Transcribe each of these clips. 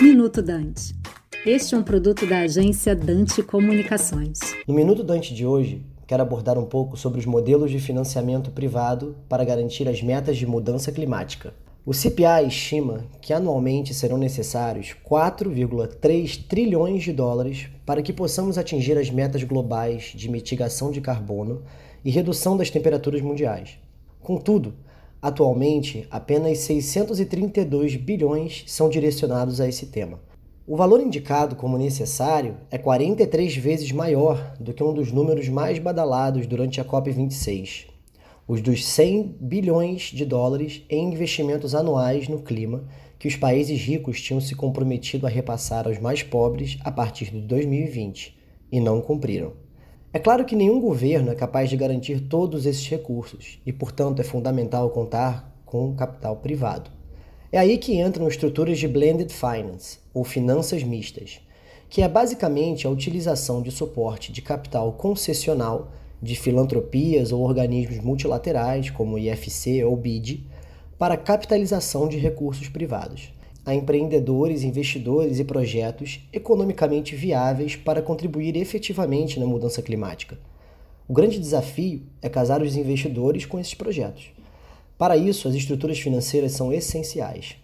Minuto Dante. Este é um produto da agência Dante Comunicações. No Minuto Dante de hoje, quero abordar um pouco sobre os modelos de financiamento privado para garantir as metas de mudança climática. O CPI estima que anualmente serão necessários 4,3 trilhões de dólares para que possamos atingir as metas globais de mitigação de carbono e redução das temperaturas mundiais. Contudo, atualmente apenas 632 bilhões são direcionados a esse tema. O valor indicado como necessário é 43 vezes maior do que um dos números mais badalados durante a COP26, os dos 100 bilhões de dólares em investimentos anuais no clima que os países ricos tinham se comprometido a repassar aos mais pobres a partir de 2020 e não cumpriram. É claro que nenhum governo é capaz de garantir todos esses recursos e, portanto, é fundamental contar com capital privado. É aí que entram estruturas de blended finance, ou finanças mistas, que é basicamente a utilização de suporte de capital concessional de filantropias ou organismos multilaterais, como IFC ou BID, para capitalização de recursos privados, a empreendedores, investidores e projetos economicamente viáveis para contribuir efetivamente na mudança climática. O grande desafio é casar os investidores com esses projetos. Para isso, as estruturas financeiras são essenciais.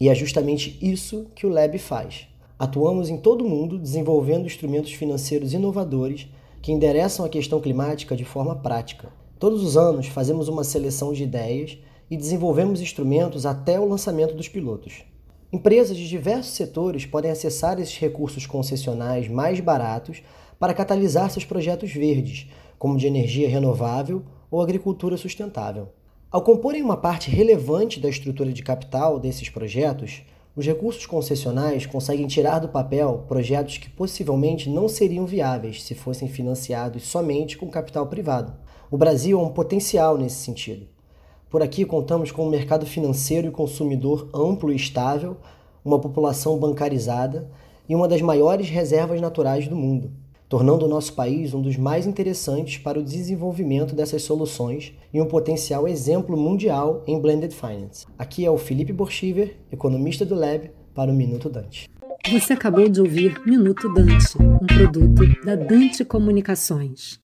E é justamente isso que o Lab faz. Atuamos em todo o mundo desenvolvendo instrumentos financeiros inovadores que endereçam a questão climática de forma prática. Todos os anos fazemos uma seleção de ideias e desenvolvemos instrumentos até o lançamento dos pilotos. Empresas de diversos setores podem acessar esses recursos concessionais mais baratos para catalisar seus projetos verdes, como de energia renovável ou agricultura sustentável. Ao comporem uma parte relevante da estrutura de capital desses projetos, os recursos concessionais conseguem tirar do papel projetos que possivelmente não seriam viáveis se fossem financiados somente com capital privado. O Brasil é um potencial nesse sentido. Por aqui contamos com um mercado financeiro e consumidor amplo e estável, uma população bancarizada e uma das maiores reservas naturais do mundo tornando o nosso país um dos mais interessantes para o desenvolvimento dessas soluções e um potencial exemplo mundial em Blended Finance. Aqui é o Felipe Borchiver, economista do Lab, para o Minuto Dante. Você acabou de ouvir Minuto Dante, um produto da Dante Comunicações.